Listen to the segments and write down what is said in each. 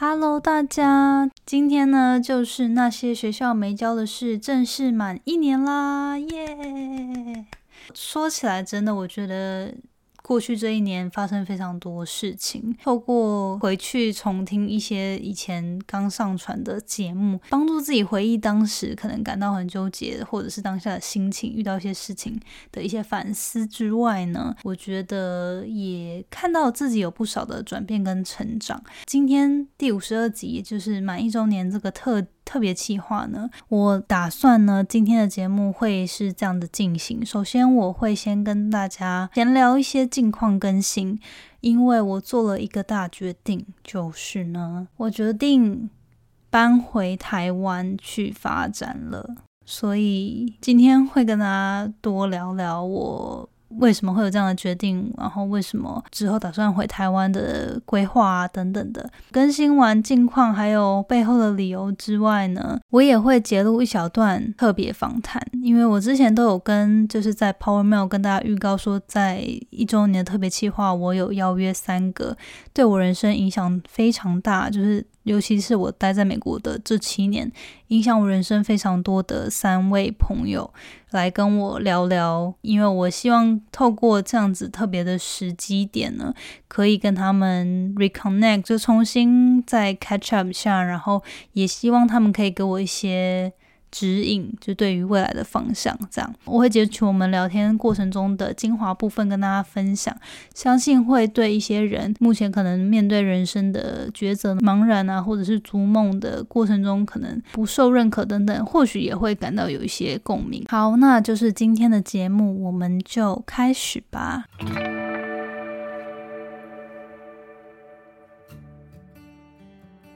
Hello，大家，今天呢就是那些学校没教的事正式满一年啦，耶！说起来，真的，我觉得。过去这一年发生非常多事情，透过回去重听一些以前刚上传的节目，帮助自己回忆当时可能感到很纠结，或者是当下的心情，遇到一些事情的一些反思之外呢，我觉得也看到自己有不少的转变跟成长。今天第五十二集，就是满一周年这个特。特别企划呢，我打算呢，今天的节目会是这样的进行。首先，我会先跟大家闲聊一些近况更新，因为我做了一个大决定，就是呢，我决定搬回台湾去发展了。所以今天会跟大家多聊聊我。为什么会有这样的决定？然后为什么之后打算回台湾的规划啊等等的，更新完近况还有背后的理由之外呢，我也会截录一小段特别访谈，因为我之前都有跟就是在 Power Mail 跟大家预告说，在一周年的特别企划，我有邀约三个对我人生影响非常大，就是。尤其是我待在美国的这七年，影响我人生非常多的三位朋友来跟我聊聊，因为我希望透过这样子特别的时机点呢，可以跟他们 reconnect，就重新再 catch up 下，然后也希望他们可以给我一些。指引就对于未来的方向，这样我会截取我们聊天过程中的精华部分跟大家分享，相信会对一些人目前可能面对人生的抉择茫然啊，或者是逐梦的过程中可能不受认可等等，或许也会感到有一些共鸣。好，那就是今天的节目，我们就开始吧。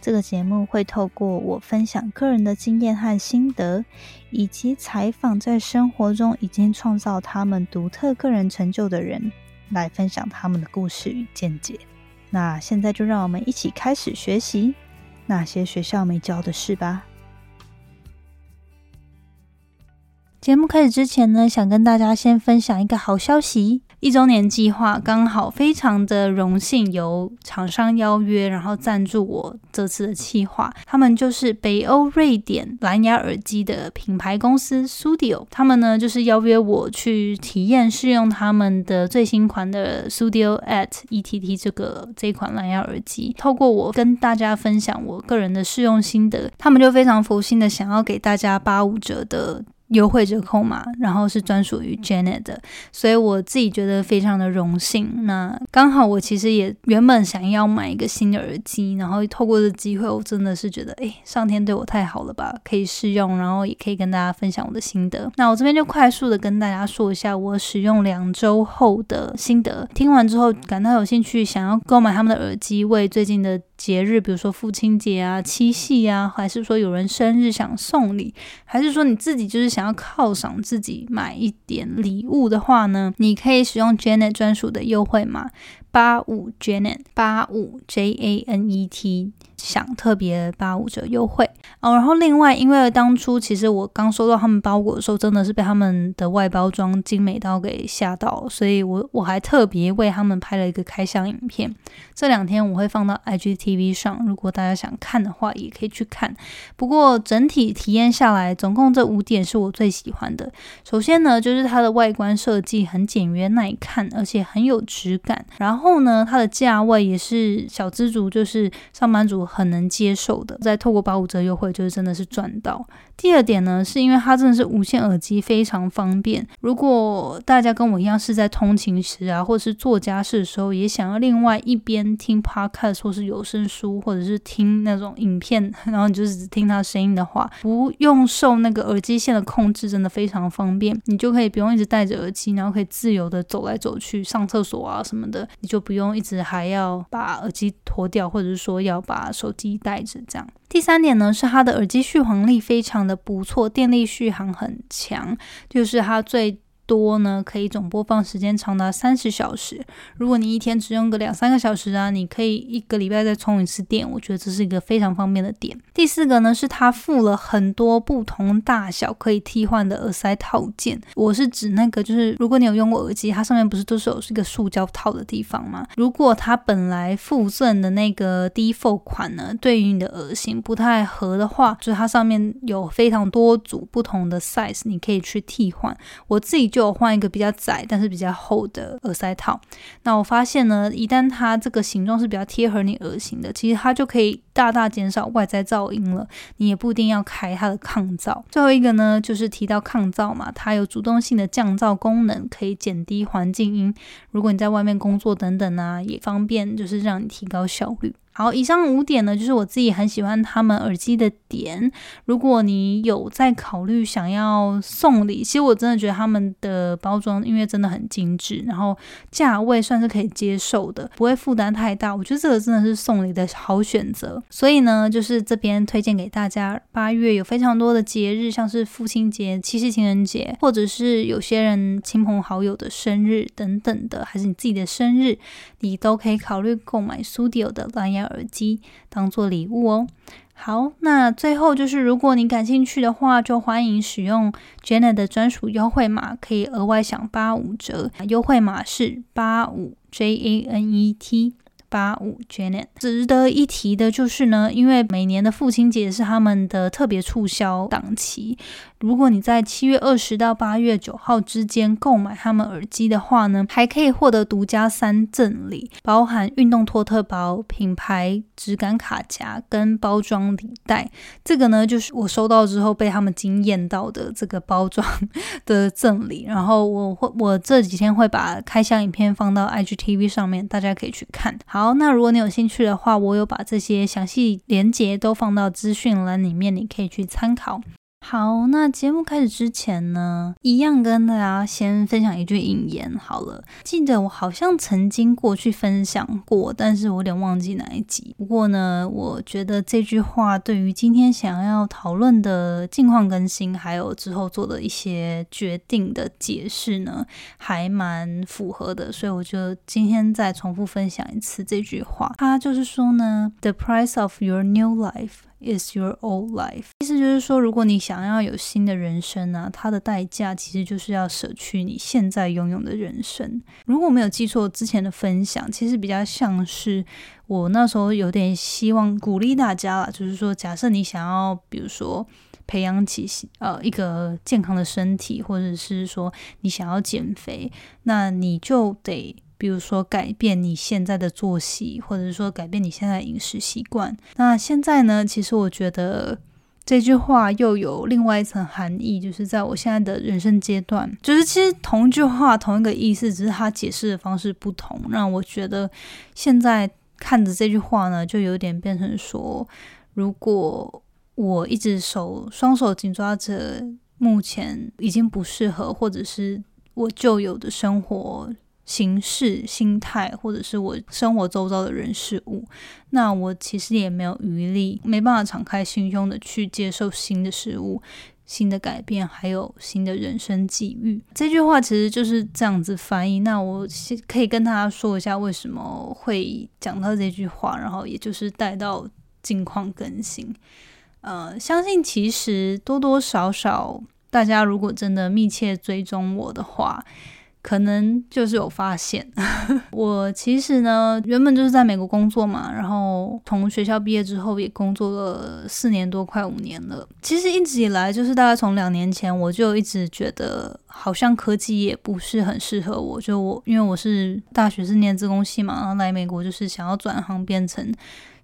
这个节目会透过我分享个人的经验和心得，以及采访在生活中已经创造他们独特个人成就的人，来分享他们的故事与见解。那现在就让我们一起开始学习那些学校没教的事吧。节目开始之前呢，想跟大家先分享一个好消息。一周年计划刚好非常的荣幸，由厂商邀约，然后赞助我这次的计划。他们就是北欧瑞典蓝牙耳机的品牌公司 Studio，他们呢就是邀约我去体验试用他们的最新款的 Studio at ETT 这个这款蓝牙耳机。透过我跟大家分享我个人的试用心得，他们就非常佛心的想要给大家八五折的。优惠折扣嘛，然后是专属于 Janet 的，所以我自己觉得非常的荣幸。那刚好我其实也原本想要买一个新的耳机，然后透过这机会，我真的是觉得，哎，上天对我太好了吧，可以试用，然后也可以跟大家分享我的心得。那我这边就快速的跟大家说一下我使用两周后的心得。听完之后感到有兴趣，想要购买他们的耳机，为最近的节日，比如说父亲节啊、七夕啊，还是说有人生日想送礼，还是说你自己就是。想要犒赏自己买一点礼物的话呢，你可以使用 Janet 专属的优惠码八五 Janet 八五 J A N E T。享特别八五折优惠哦，然后另外，因为当初其实我刚收到他们包裹的时候，真的是被他们的外包装精美到给吓到，所以我我还特别为他们拍了一个开箱影片。这两天我会放到 IGTV 上，如果大家想看的话，也可以去看。不过整体体验下来，总共这五点是我最喜欢的。首先呢，就是它的外观设计很简约耐看，而且很有质感。然后呢，它的价位也是小资族，就是上班族。很能接受的，再透过八五折优惠，就是真的是赚到。第二点呢，是因为它真的是无线耳机，非常方便。如果大家跟我一样是在通勤时啊，或者是做家事的时候，也想要另外一边听 podcast 或是有声书，或者是听那种影片，然后你就是只听它声音的话，不用受那个耳机线的控制，真的非常方便。你就可以不用一直戴着耳机，然后可以自由的走来走去，上厕所啊什么的，你就不用一直还要把耳机脱掉，或者是说要把手机带着这样。第三点呢，是它的耳机续航力非常的不错，电力续航很强，就是它最。多呢，可以总播放时间长达三十小时。如果你一天只用个两三个小时啊，你可以一个礼拜再充一次电。我觉得这是一个非常方便的点。第四个呢，是它附了很多不同大小可以替换的耳塞套件。我是指那个，就是如果你有用过耳机，它上面不是都是有一个塑胶套的地方吗？如果它本来附赠的那个 default 款呢，对于你的耳型不太合的话，就是它上面有非常多组不同的 size，你可以去替换。我自己就。就换一个比较窄但是比较厚的耳塞套。那我发现呢，一旦它这个形状是比较贴合你耳型的，其实它就可以大大减少外在噪音了。你也不一定要开它的抗噪。最后一个呢，就是提到抗噪嘛，它有主动性的降噪功能，可以减低环境音。如果你在外面工作等等啊，也方便，就是让你提高效率。好，以上五点呢，就是我自己很喜欢他们耳机的点。如果你有在考虑想要送礼，其实我真的觉得他们的包装因为真的很精致，然后价位算是可以接受的，不会负担太大。我觉得这个真的是送礼的好选择。所以呢，就是这边推荐给大家，八月有非常多的节日，像是父亲节、七夕情人节，或者是有些人亲朋好友的生日等等的，还是你自己的生日，你都可以考虑购买 Studio 的蓝牙。耳机当做礼物哦。好，那最后就是，如果你感兴趣的话，就欢迎使用 Janet 的专属优惠码，可以额外享八五折。优惠码是八五 J A N E T。八五 Janet，值得一提的就是呢，因为每年的父亲节是他们的特别促销档期。如果你在七月二十到八月九号之间购买他们耳机的话呢，还可以获得独家三赠礼，包含运动托特包、品牌质感卡夹跟包装礼袋。这个呢，就是我收到之后被他们惊艳到的这个包装的赠礼。然后我会，我这几天会把开箱影片放到 IGTV 上面，大家可以去看。好，那如果你有兴趣的话，我有把这些详细连接都放到资讯栏里面，你可以去参考。好，那节目开始之前呢，一样跟大家先分享一句引言好了。记得我好像曾经过去分享过，但是我有点忘记哪一集。不过呢，我觉得这句话对于今天想要讨论的近况更新，还有之后做的一些决定的解释呢，还蛮符合的。所以我就今天再重复分享一次这句话。它就是说呢，The price of your new life。Is your old life？意思就是说，如果你想要有新的人生呢，它的代价其实就是要舍去你现在拥有的人生。如果没有记错之前的分享，其实比较像是我那时候有点希望鼓励大家了，就是说，假设你想要，比如说培养起呃一个健康的身体，或者是说你想要减肥，那你就得。比如说改变你现在的作息，或者是说改变你现在饮食习惯。那现在呢？其实我觉得这句话又有另外一层含义，就是在我现在的人生阶段，就是其实同一句话同一个意思，只是它解释的方式不同。让我觉得现在看着这句话呢，就有点变成说，如果我一直手双手紧抓着目前已经不适合，或者是我旧有的生活。形式、心态，或者是我生活周遭的人事物，那我其实也没有余力，没办法敞开心胸的去接受新的事物、新的改变，还有新的人生际遇。这句话其实就是这样子翻译。那我可以跟大家说一下为什么会讲到这句话，然后也就是带到近况更新。呃，相信其实多多少少，大家如果真的密切追踪我的话。可能就是有发现，我其实呢，原本就是在美国工作嘛，然后从学校毕业之后也工作了四年多，快五年了。其实一直以来，就是大概从两年前，我就一直觉得好像科技也不是很适合我。就我，因为我是大学是念自工系嘛，然后来美国就是想要转行变成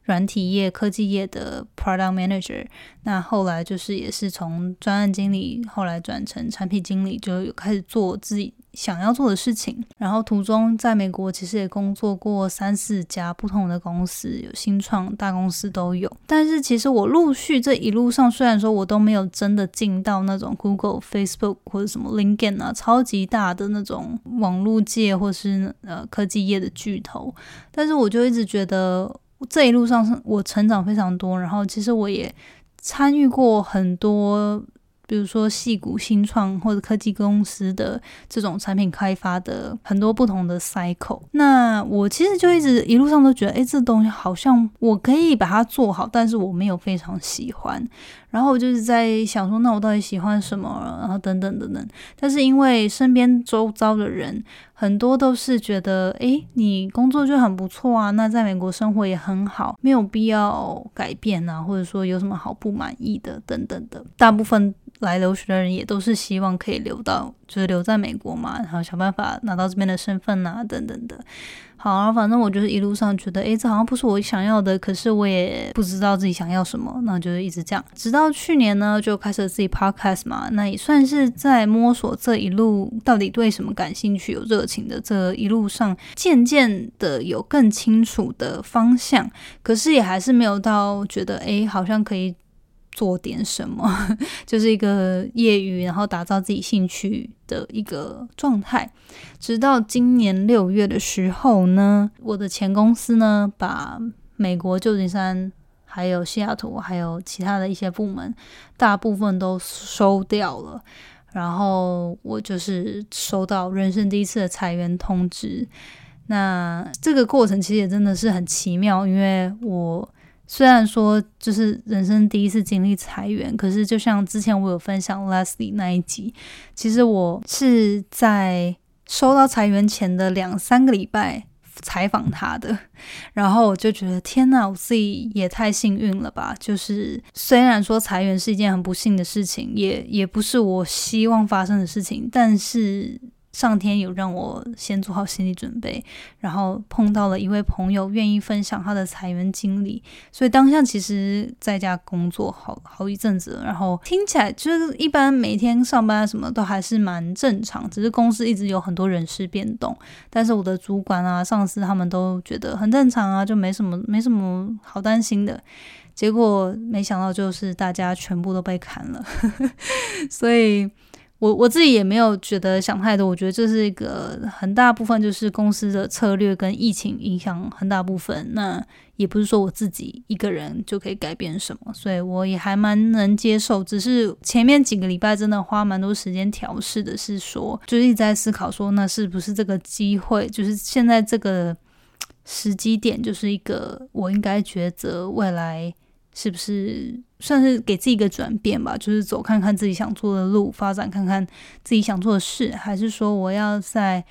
软体业、科技业的 product manager。那后来就是也是从专案经理，后来转成产品经理，就开始做自己。想要做的事情。然后途中在美国其实也工作过三四家不同的公司，有新创大公司都有。但是其实我陆续这一路上，虽然说我都没有真的进到那种 Google、Facebook 或者什么 LinkedIn 啊，超级大的那种网络界或是呃科技业的巨头，但是我就一直觉得这一路上是我成长非常多。然后其实我也参与过很多。比如说，戏骨新创或者科技公司的这种产品开发的很多不同的 cycle，那我其实就一直一路上都觉得，哎，这东西好像我可以把它做好，但是我没有非常喜欢。然后我就是在想说，那我到底喜欢什么？然后等等等等。但是因为身边周遭的人很多都是觉得，哎，你工作就很不错啊，那在美国生活也很好，没有必要改变啊，或者说有什么好不满意的等等的。大部分。来留学的人也都是希望可以留到，就是留在美国嘛，然后想办法拿到这边的身份啊，等等的。好，反正我就是一路上觉得，诶，这好像不是我想要的，可是我也不知道自己想要什么，那就是一直这样。直到去年呢，就开始自己 podcast 嘛，那也算是在摸索这一路到底对什么感兴趣、有热情的。这一路上，渐渐的有更清楚的方向，可是也还是没有到觉得，诶，好像可以。做点什么，就是一个业余，然后打造自己兴趣的一个状态。直到今年六月的时候呢，我的前公司呢，把美国旧金山、还有西雅图、还有其他的一些部门，大部分都收掉了。然后我就是收到人生第一次的裁员通知。那这个过程其实也真的是很奇妙，因为我。虽然说就是人生第一次经历裁员，可是就像之前我有分享 Leslie 那一集，其实我是在收到裁员前的两三个礼拜采访他的，然后我就觉得天呐，我自己也太幸运了吧！就是虽然说裁员是一件很不幸的事情，也也不是我希望发生的事情，但是。上天有让我先做好心理准备，然后碰到了一位朋友愿意分享他的裁员经历，所以当下其实在家工作好好一阵子，然后听起来就是一般每天上班什么都还是蛮正常，只是公司一直有很多人事变动，但是我的主管啊、上司他们都觉得很正常啊，就没什么没什么好担心的。结果没想到就是大家全部都被砍了，所以。我我自己也没有觉得想太多，我觉得这是一个很大部分，就是公司的策略跟疫情影响很大部分。那也不是说我自己一个人就可以改变什么，所以我也还蛮能接受。只是前面几个礼拜真的花蛮多时间调试的，是说就是一直在思考说，那是不是这个机会，就是现在这个时机点，就是一个我应该抉择未来是不是。算是给自己一个转变吧，就是走看看自己想做的路，发展看看自己想做的事，还是说我要在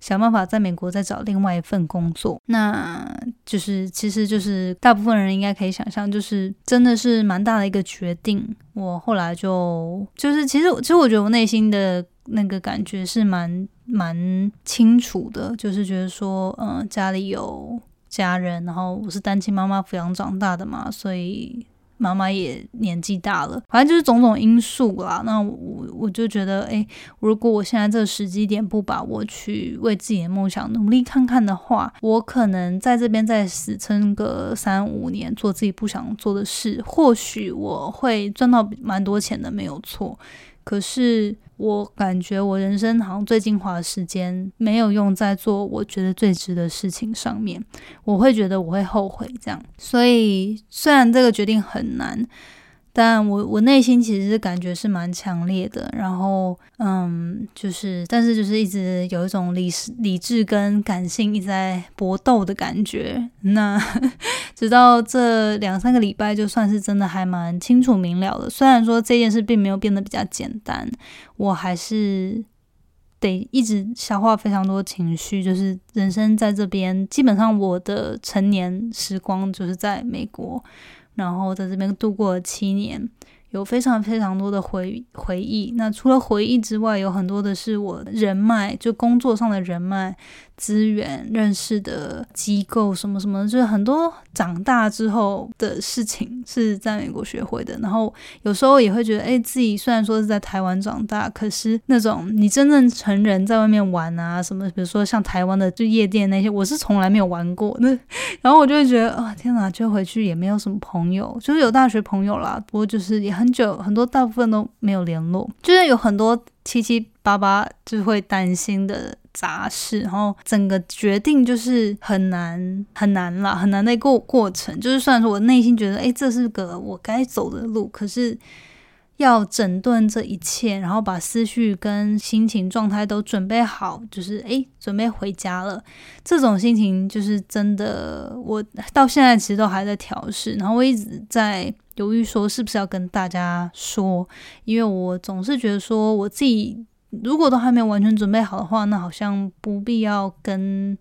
想办法在美国再找另外一份工作？那就是其实就是大部分人应该可以想象，就是真的是蛮大的一个决定。我后来就就是其实其实我觉得我内心的那个感觉是蛮蛮清楚的，就是觉得说嗯家里有家人，然后我是单亲妈妈抚养长大的嘛，所以。妈妈也年纪大了，反正就是种种因素啦。那我我就觉得，哎，如果我现在这个时机点不把握去为自己的梦想努力看看的话，我可能在这边再死撑个三五年，做自己不想做的事，或许我会赚到蛮多钱的，没有错。可是我感觉我人生好像最精华的时间没有用在做我觉得最值的事情上面，我会觉得我会后悔这样。所以虽然这个决定很难。但我我内心其实感觉是蛮强烈的，然后嗯，就是但是就是一直有一种理理智跟感性一直在搏斗的感觉。那 直到这两三个礼拜，就算是真的还蛮清楚明了的。虽然说这件事并没有变得比较简单，我还是得一直消化非常多情绪。就是人生在这边，基本上我的成年时光就是在美国。然后在这边度过了七年，有非常非常多的回回忆。那除了回忆之外，有很多的是我人脉，就工作上的人脉。资源认识的机构什么什么，就是很多长大之后的事情是在美国学会的。然后有时候也会觉得，哎，自己虽然说是在台湾长大，可是那种你真正成人在外面玩啊，什么，比如说像台湾的就夜店那些，我是从来没有玩过。那 然后我就会觉得，啊，天哪，就回去也没有什么朋友，就是有大学朋友啦，不过就是也很很久，很多大部分都没有联络，就是有很多七七八八就会担心的。杂事，然后整个决定就是很难很难啦，很难的过过程。就是虽然说我内心觉得，哎，这是个我该走的路，可是要整顿这一切，然后把思绪跟心情状态都准备好，就是哎，准备回家了。这种心情就是真的，我到现在其实都还在调试。然后我一直在犹豫，说是不是要跟大家说，因为我总是觉得说我自己。如果都还没有完全准备好的话，那好像不必要跟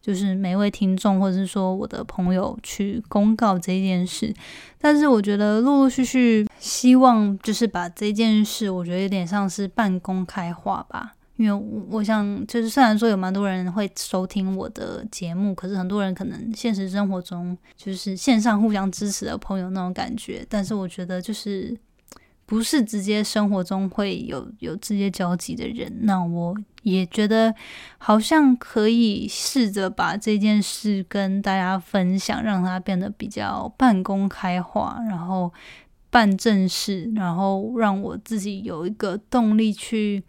就是每位听众或者是说我的朋友去公告这件事。但是我觉得陆陆续续希望就是把这件事，我觉得有点像是半公开化吧。因为我想，就是虽然说有蛮多人会收听我的节目，可是很多人可能现实生活中就是线上互相支持的朋友那种感觉。但是我觉得就是。不是直接生活中会有有直接交集的人，那我也觉得好像可以试着把这件事跟大家分享，让它变得比较半公开化，然后办正事，然后让我自己有一个动力去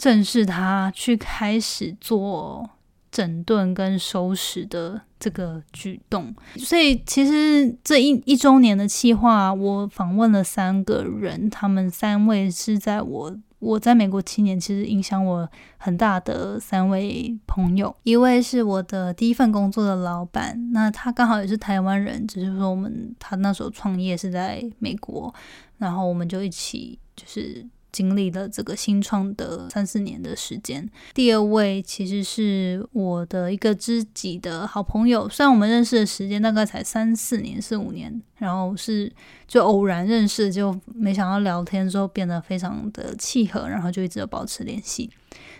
正视他，去开始做。整顿跟收拾的这个举动，所以其实这一一周年的计划，我访问了三个人，他们三位是在我我在美国七年，其实影响我很大的三位朋友。一位是我的第一份工作的老板，那他刚好也是台湾人，只是说我们他那时候创业是在美国，然后我们就一起就是。经历了这个新创的三四年的时间。第二位其实是我的一个知己的好朋友，虽然我们认识的时间大概才三四年、四五年，然后是就偶然认识，就没想到聊天之后变得非常的契合，然后就一直保持联系。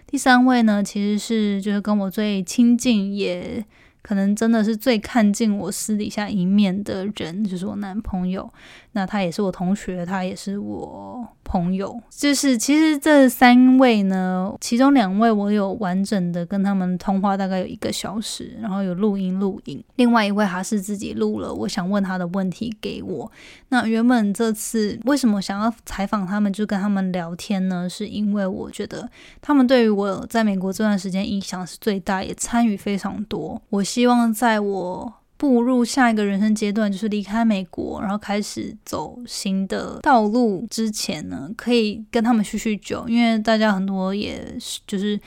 第三位呢，其实是就是跟我最亲近也。可能真的是最看尽我私底下一面的人，就是我男朋友。那他也是我同学，他也是我朋友。就是其实这三位呢，其中两位我有完整的跟他们通话，大概有一个小时，然后有录音录影。另外一位还是自己录了我想问他的问题给我。那原本这次为什么想要采访他们，就跟他们聊天呢？是因为我觉得他们对于我在美国这段时间影响是最大，也参与非常多。我希望在我步入下一个人生阶段，就是离开美国，然后开始走新的道路之前呢，可以跟他们叙叙旧，因为大家很多也就是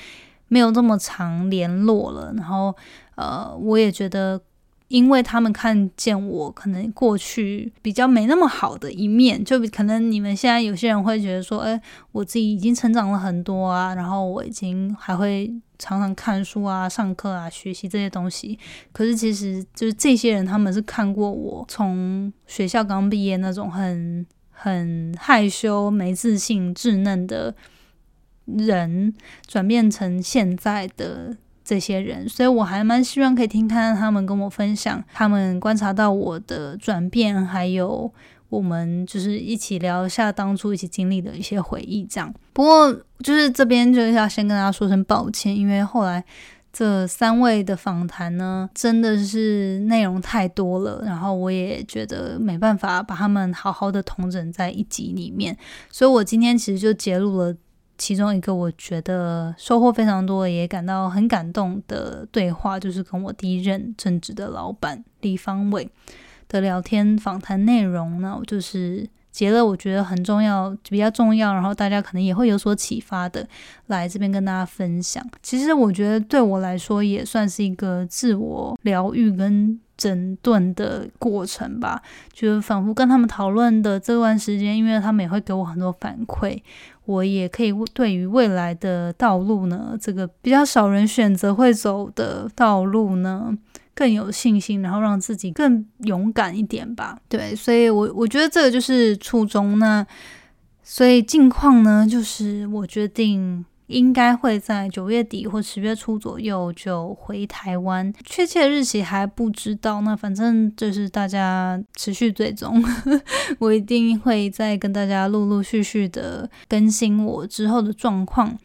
没有这么长联络了。然后，呃，我也觉得。因为他们看见我可能过去比较没那么好的一面，就可能你们现在有些人会觉得说，哎，我自己已经成长了很多啊，然后我已经还会常常看书啊、上课啊、学习这些东西。可是其实就是这些人，他们是看过我从学校刚毕业那种很很害羞、没自信、稚嫩的人，转变成现在的。这些人，所以我还蛮希望可以听看他们跟我分享，他们观察到我的转变，还有我们就是一起聊一下当初一起经历的一些回忆。这样，不过就是这边就是要先跟大家说声抱歉，因为后来这三位的访谈呢，真的是内容太多了，然后我也觉得没办法把他们好好的统整在一集里面，所以我今天其实就揭露了。其中一个我觉得收获非常多，也感到很感动的对话，就是跟我第一任正职的老板李方伟的聊天访谈内容呢，就是截了我觉得很重要、比较重要，然后大家可能也会有所启发的，来这边跟大家分享。其实我觉得对我来说也算是一个自我疗愈跟整顿的过程吧，就是仿佛跟他们讨论的这段时间，因为他们也会给我很多反馈。我也可以对于未来的道路呢，这个比较少人选择会走的道路呢，更有信心，然后让自己更勇敢一点吧。对，所以我我觉得这个就是初衷。呢所以近况呢，就是我决定。应该会在九月底或十月初左右就回台湾，确切日期还不知道。那反正就是大家持续追踪，我一定会再跟大家陆陆续续的更新我之后的状况。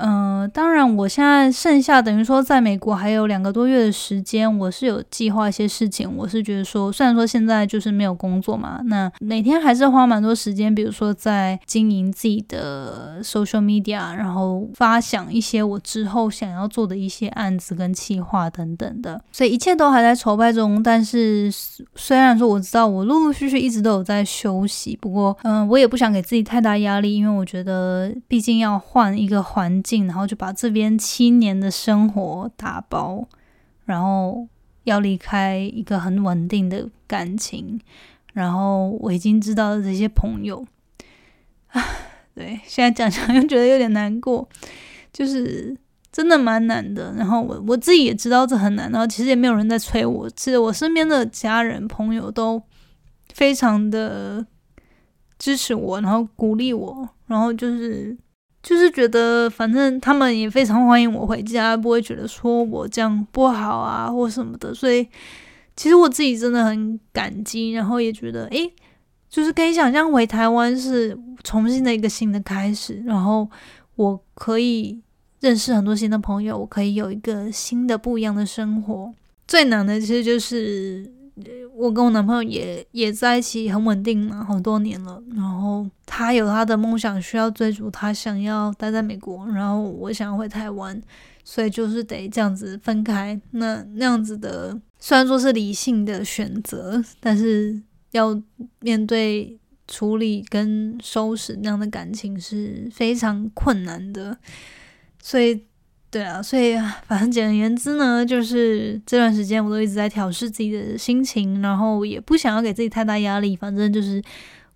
嗯，当然，我现在剩下等于说在美国还有两个多月的时间，我是有计划一些事情。我是觉得说，虽然说现在就是没有工作嘛，那每天还是花蛮多时间，比如说在经营自己的 social media，然后发想一些我之后想要做的一些案子跟企划等等的。所以一切都还在筹备中。但是虽然说我知道我陆陆续续一直都有在休息，不过嗯，我也不想给自己太大压力，因为我觉得毕竟要换一个环。然后就把这边七年的生活打包，然后要离开一个很稳定的感情，然后我已经知道的这些朋友，啊，对，现在讲讲又觉得有点难过，就是真的蛮难的。然后我我自己也知道这很难，然后其实也没有人在催我，其实我身边的家人朋友都非常的支持我，然后鼓励我，然后就是。就是觉得，反正他们也非常欢迎我回家，不会觉得说我这样不好啊或什么的。所以，其实我自己真的很感激，然后也觉得，诶，就是可以想象回台湾是重新的一个新的开始，然后我可以认识很多新的朋友，我可以有一个新的不一样的生活。最难的其实就是。我跟我男朋友也也在一起很稳定了好多年了，然后他有他的梦想需要追逐，他想要待在美国，然后我想要回台湾，所以就是得这样子分开。那那样子的虽然说是理性的选择，但是要面对处理跟收拾那样的感情是非常困难的，所以。对啊，所以反正简而言之呢，就是这段时间我都一直在调试自己的心情，然后也不想要给自己太大压力。反正就是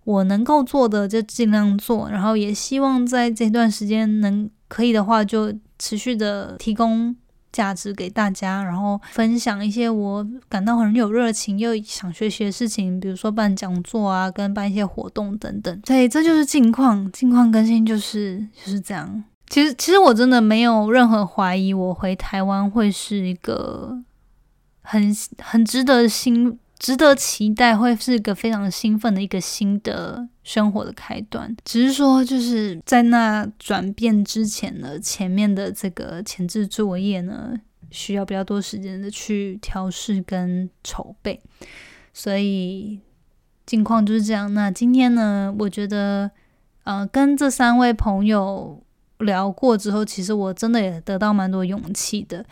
我能够做的就尽量做，然后也希望在这段时间能可以的话，就持续的提供价值给大家，然后分享一些我感到很有热情又想学习的事情，比如说办讲座啊，跟办一些活动等等。所以这就是近况，近况更新就是就是这样。其实，其实我真的没有任何怀疑，我回台湾会是一个很很值得兴、值得期待，会是一个非常兴奋的一个新的生活的开端。只是说，就是在那转变之前呢，前面的这个前置作业呢，需要比较多时间的去调试跟筹备。所以，近况就是这样。那今天呢，我觉得，呃，跟这三位朋友。聊过之后，其实我真的也得到蛮多勇气的，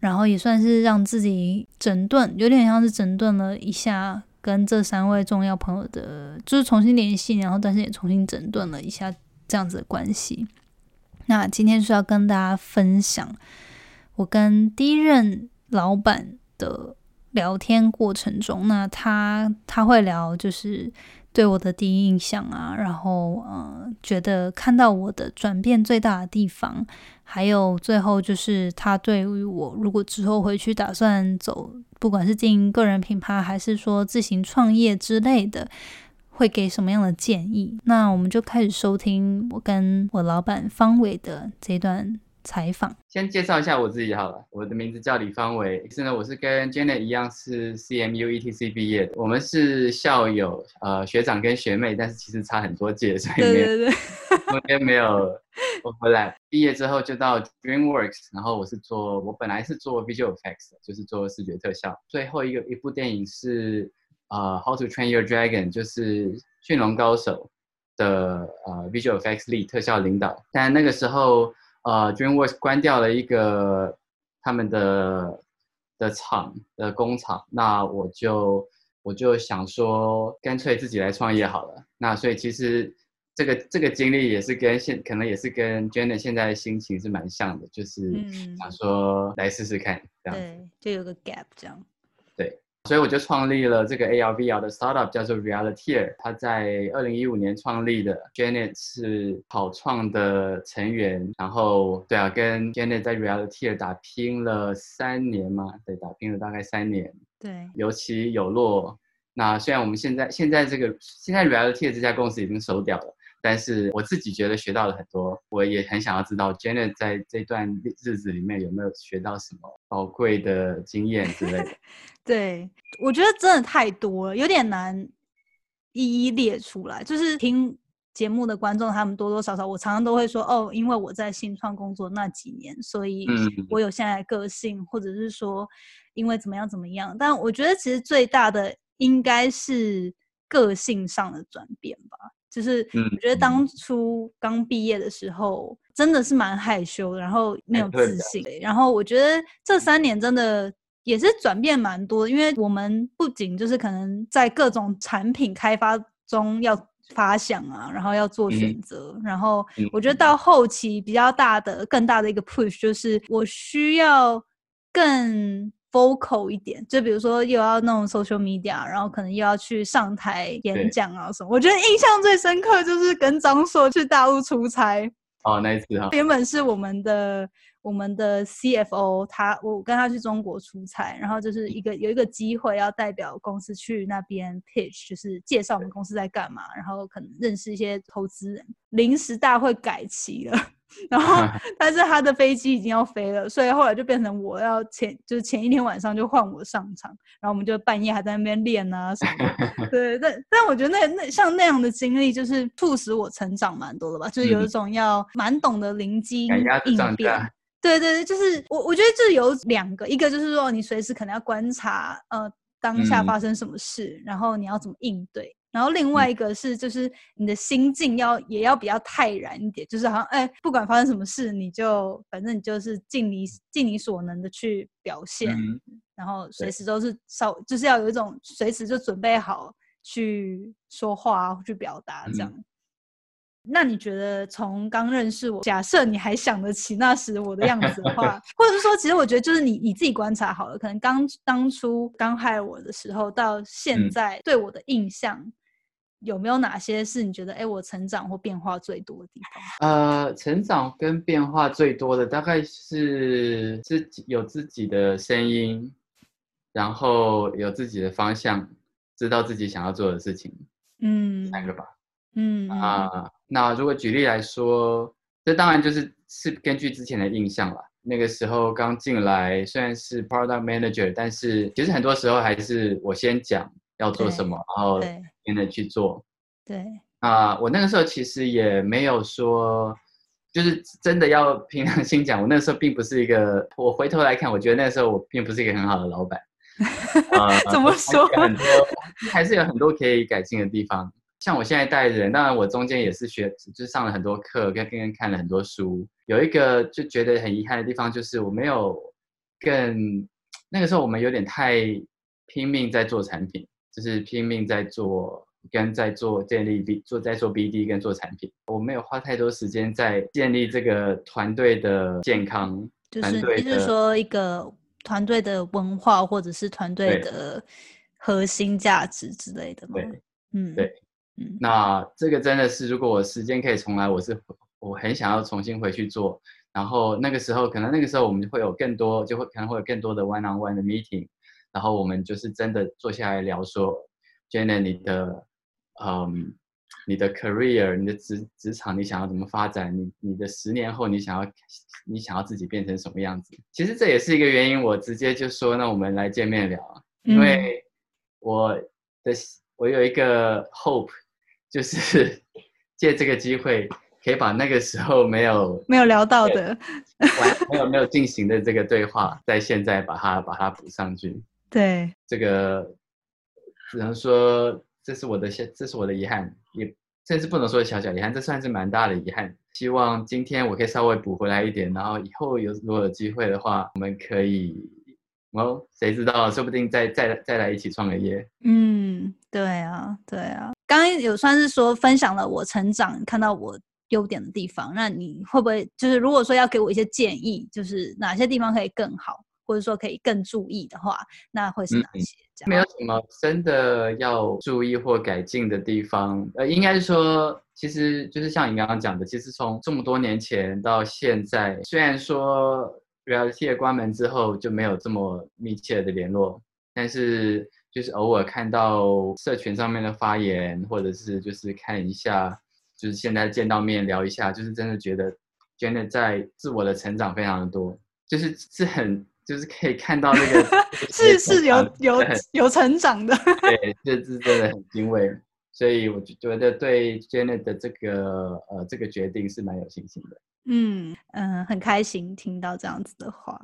然后也算是让自己整顿，有点像是整顿了一下跟这三位重要朋友的，就是重新联系，然后但是也重新整顿了一下这样子的关系。那今天是要跟大家分享我跟第一任老板的聊天过程中，那他他会聊就是。对我的第一印象啊，然后嗯，觉得看到我的转变最大的地方，还有最后就是他对于我如果之后回去打算走，不管是经营个人品牌，还是说自行创业之类的，会给什么样的建议？那我们就开始收听我跟我老板方伟的这段。采访，先介绍一下我自己好了。我的名字叫李方伟，是呢，我是跟 Janet 一样是 CMU ETC 毕业的。我们是校友，呃，学长跟学妹，但是其实差很多届，所以没有中间没有我回来。毕业之后就到 DreamWorks，然后我是做，我本来是做 Visual Effects，就是做视觉特效。最后一个一部电影是呃 How to Train Your Dragon，就是驯龙高手的呃 Visual Effects Lead 特效领导。但那个时候。呃，DreamWorks 关掉了一个他们的的厂的工厂，那我就我就想说，干脆自己来创业好了。那所以其实这个这个经历也是跟现可能也是跟 Jenna 现在的心情是蛮像的，就是想说来试试看这样。对，就有个 gap 这样。对，所以我就创立了这个 AR VR 的 startup，叫做 Reality。它在二零一五年创立的，Janet 是跑创的成员。然后，对啊，跟 Janet 在 Reality 打拼了三年嘛，对，打拼了大概三年。对，有起有落。那虽然我们现在现在这个现在 Reality 这家公司已经收掉了。但是我自己觉得学到了很多，我也很想要知道 Janet 在这段日子里面有没有学到什么宝贵的经验之类的。对，我觉得真的太多了，有点难一一列出来。就是听节目的观众，他们多多少少，我常常都会说，哦，因为我在新创工作那几年，所以我有现在的个性，或者是说因为怎么样怎么样。但我觉得其实最大的应该是个性上的转变吧。就是我觉得当初刚毕业的时候，真的是蛮害羞，然后没有自信。然后我觉得这三年真的也是转变蛮多，因为我们不仅就是可能在各种产品开发中要发想啊，然后要做选择。然后我觉得到后期比较大的、更大的一个 push 就是我需要更。Vocal 一点，就比如说又要弄 social media，然后可能又要去上台演讲啊什么。我觉得印象最深刻就是跟张硕去大陆出差。哦，那一次哈。原本是我们的我们的 CFO，他我跟他去中国出差，然后就是一个有一个机会要代表公司去那边 pitch，就是介绍我们公司在干嘛，然后可能认识一些投资人。临时大会改期了。然后，但是他的飞机已经要飞了，所以后来就变成我要前，就是前一天晚上就换我上场，然后我们就半夜还在那边练啊什么。对，但但我觉得那那像那样的经历，就是促使我成长蛮多的吧，就是有一种要蛮懂得灵机应变。对对对，就是我我觉得这有两个，一个就是说你随时可能要观察呃当下发生什么事，然后你要怎么应对。然后另外一个是，就是你的心境要也要比较泰然一点，就是好像哎，不管发生什么事，你就反正你就是尽你尽你所能的去表现，然后随时都是稍就是要有一种随时就准备好去说话去表达这样。那你觉得从刚认识我，假设你还想得起那时我的样子的话，或者是说，其实我觉得就是你你自己观察好了，可能刚当初刚害我的时候到现在对我的印象。有没有哪些是你觉得哎，我成长或变化最多的地方？呃，成长跟变化最多的大概是自己有自己的声音，然后有自己的方向，知道自己想要做的事情。嗯，三个吧。嗯啊，那如果举例来说，这当然就是是根据之前的印象了。那个时候刚进来，虽然是 product manager，但是其实很多时候还是我先讲。要做什么，然后跟着去做。对啊，我那个时候其实也没有说，就是真的要凭良心讲，我那时候并不是一个。我回头来看，我觉得那时候我并不是一个很好的老板。怎么说？很多还是有很多可以改进的地方。像我现在带人，当然我中间也是学，就是上了很多课，跟跟看了很多书。有一个就觉得很遗憾的地方，就是我没有更那个时候我们有点太拼命在做产品。就是拼命在做，跟在做建立 B 做在做 BD 跟做产品，我没有花太多时间在建立这个团队的健康。就是就是说一个团队的文化，或者是团队的核心价值之类的吗？对，嗯，对，嗯。那这个真的是，如果我时间可以重来，我是我很想要重新回去做。然后那个时候，可能那个时候我们会有更多，就会可能会有更多的 one on one 的 meeting。然后我们就是真的坐下来聊说，Jenna，你的，嗯，你的 career，你的职职场，你想要怎么发展？你你的十年后，你想要你想要自己变成什么样子？其实这也是一个原因，我直接就说，那我们来见面聊，因为我的我有一个 hope，就是 借这个机会，可以把那个时候没有没有聊到的，没有没有进行的这个对话，在现在把它把它补上去。对这个，只能说这是我的现，这是我的遗憾，也甚至不能说小小遗憾，这算是蛮大的遗憾。希望今天我可以稍微补回来一点，然后以后有如果有机会的话，我们可以，哦，谁知道，说不定再再再来一起创个业。嗯，对啊，对啊，刚刚有算是说分享了我成长看到我优点的地方，那你会不会就是如果说要给我一些建议，就是哪些地方可以更好？或者说可以更注意的话，那会是哪些？没有什么真的要注意或改进的地方。呃，应该是说，其实就是像你刚刚讲的，其实从这么多年前到现在，虽然说 Reality 关门之后就没有这么密切的联络，但是就是偶尔看到社群上面的发言，或者是就是看一下，就是现在见到面聊一下，就是真的觉得 Janet 在自我的成长非常的多，就是是很。就是可以看到那个 是是有有有成长的，对，这是真的很欣慰，所以我就觉得对 Janet 的这个呃这个决定是蛮有信心的。嗯嗯，很开心听到这样子的话。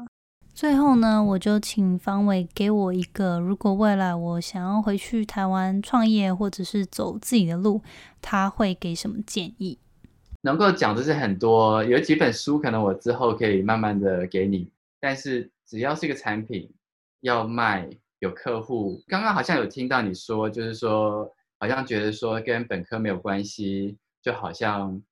最后呢，我就请方伟给我一个，如果未来我想要回去台湾创业或者是走自己的路，他会给什么建议？能够讲的是很多，有几本书可能我之后可以慢慢的给你，但是。只要是一个产品要卖，有客户，刚刚好像有听到你说，就是说好像觉得说跟本科没有关系，就好像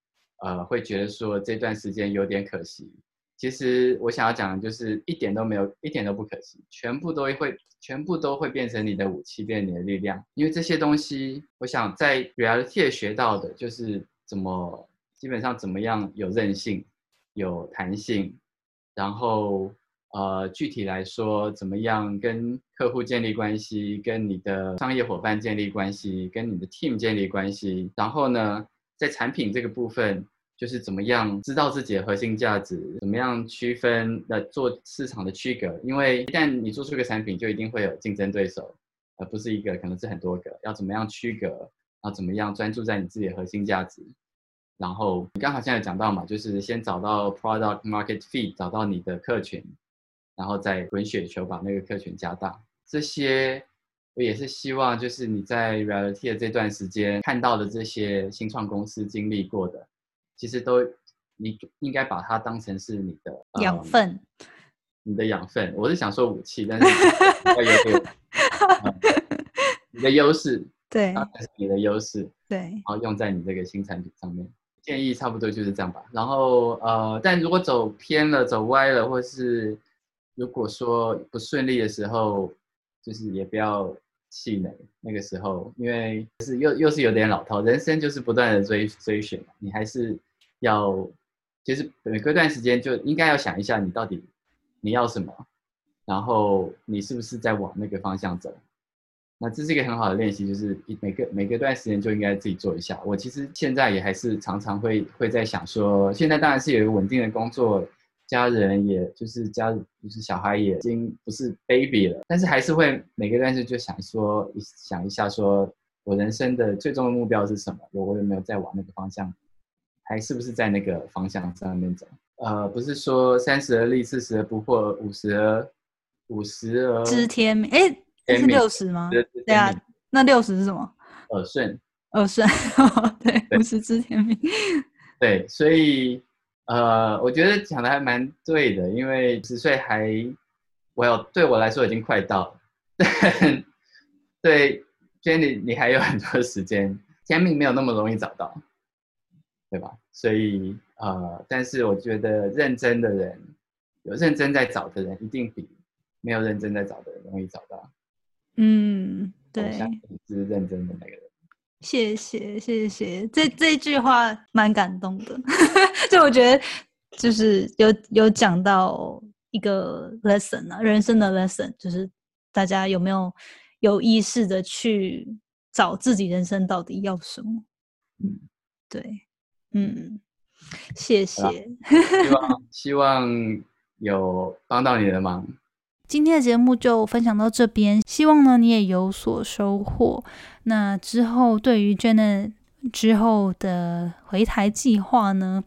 呃会觉得说这段时间有点可惜。其实我想要讲的就是一点都没有，一点都不可惜，全部都会，全部都会变成你的武器，变成你的力量。因为这些东西，我想在 reality 学到的就是怎么，基本上怎么样有韧性，有弹性，然后。呃，具体来说，怎么样跟客户建立关系，跟你的商业伙伴建立关系，跟你的 team 建立关系。然后呢，在产品这个部分，就是怎么样知道自己的核心价值，怎么样区分的做市场的区隔。因为一旦你做出一个产品，就一定会有竞争对手，而不是一个，可能是很多个。要怎么样区隔？要怎么样专注在你自己的核心价值？然后你刚好现在讲到嘛，就是先找到 product market fit，找到你的客群。然后再滚雪球把那个客群加大，这些我也是希望，就是你在 reality 的这段时间看到的这些新创公司经历过的，其实都你应该把它当成是你的养分，你的养分。我是想说武器，但是要有 点你的优势，对，是你的优势，对，然后用在你这个新产品上面。建议差不多就是这样吧。然后呃，但如果走偏了、走歪了，或是如果说不顺利的时候，就是也不要气馁。那个时候，因为是又又是有点老套，人生就是不断的追追寻，你还是要，其实每隔段时间就应该要想一下，你到底你要什么，然后你是不是在往那个方向走。那这是一个很好的练习，就是每个每隔段时间就应该自己做一下。我其实现在也还是常常会会在想说，现在当然是有一个稳定的工作。家人也就是家，就是小孩也已经不是 baby 了，但是还是会每个段时就想说，想一下说，我人生的最终的目标是什么？我我有没有在往那个方向，还是不是在那个方向上面走？呃，不是说三十而立，四十而不惑，五十而五十而知天命？哎，是六十吗？对啊，那六十是什么？耳顺，耳顺，对，五十知天命。对，所以。呃，我觉得讲的还蛮对的，因为十岁还，我有对我来说已经快到了。对，Jenny，你还有很多时间，天命没有那么容易找到，对吧？所以呃，但是我觉得认真的人，有认真在找的人，一定比没有认真在找的人容易找到。嗯，对，是认真的那个人。谢谢谢谢，这这句话蛮感动的，就我觉得就是有有讲到一个 lesson 啊，人生的 lesson，就是大家有没有有意识的去找自己人生到底要什么？嗯，对，嗯，谢谢，希望希望有帮到你的忙。今天的节目就分享到这边，希望呢你也有所收获。那之后对于 Jenna 之后的回台计划呢，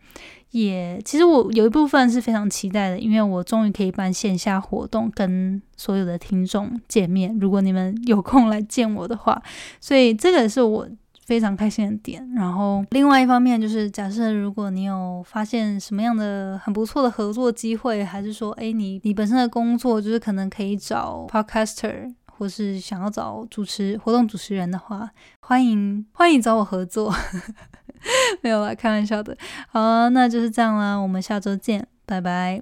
也其实我有一部分是非常期待的，因为我终于可以办线下活动，跟所有的听众见面。如果你们有空来见我的话，所以这个是我。非常开心的点，然后另外一方面就是，假设如果你有发现什么样的很不错的合作机会，还是说，哎，你你本身的工作就是可能可以找 podcaster，或是想要找主持活动主持人的话，欢迎欢迎找我合作，没有啦，开玩笑的。好，那就是这样啦，我们下周见，拜拜。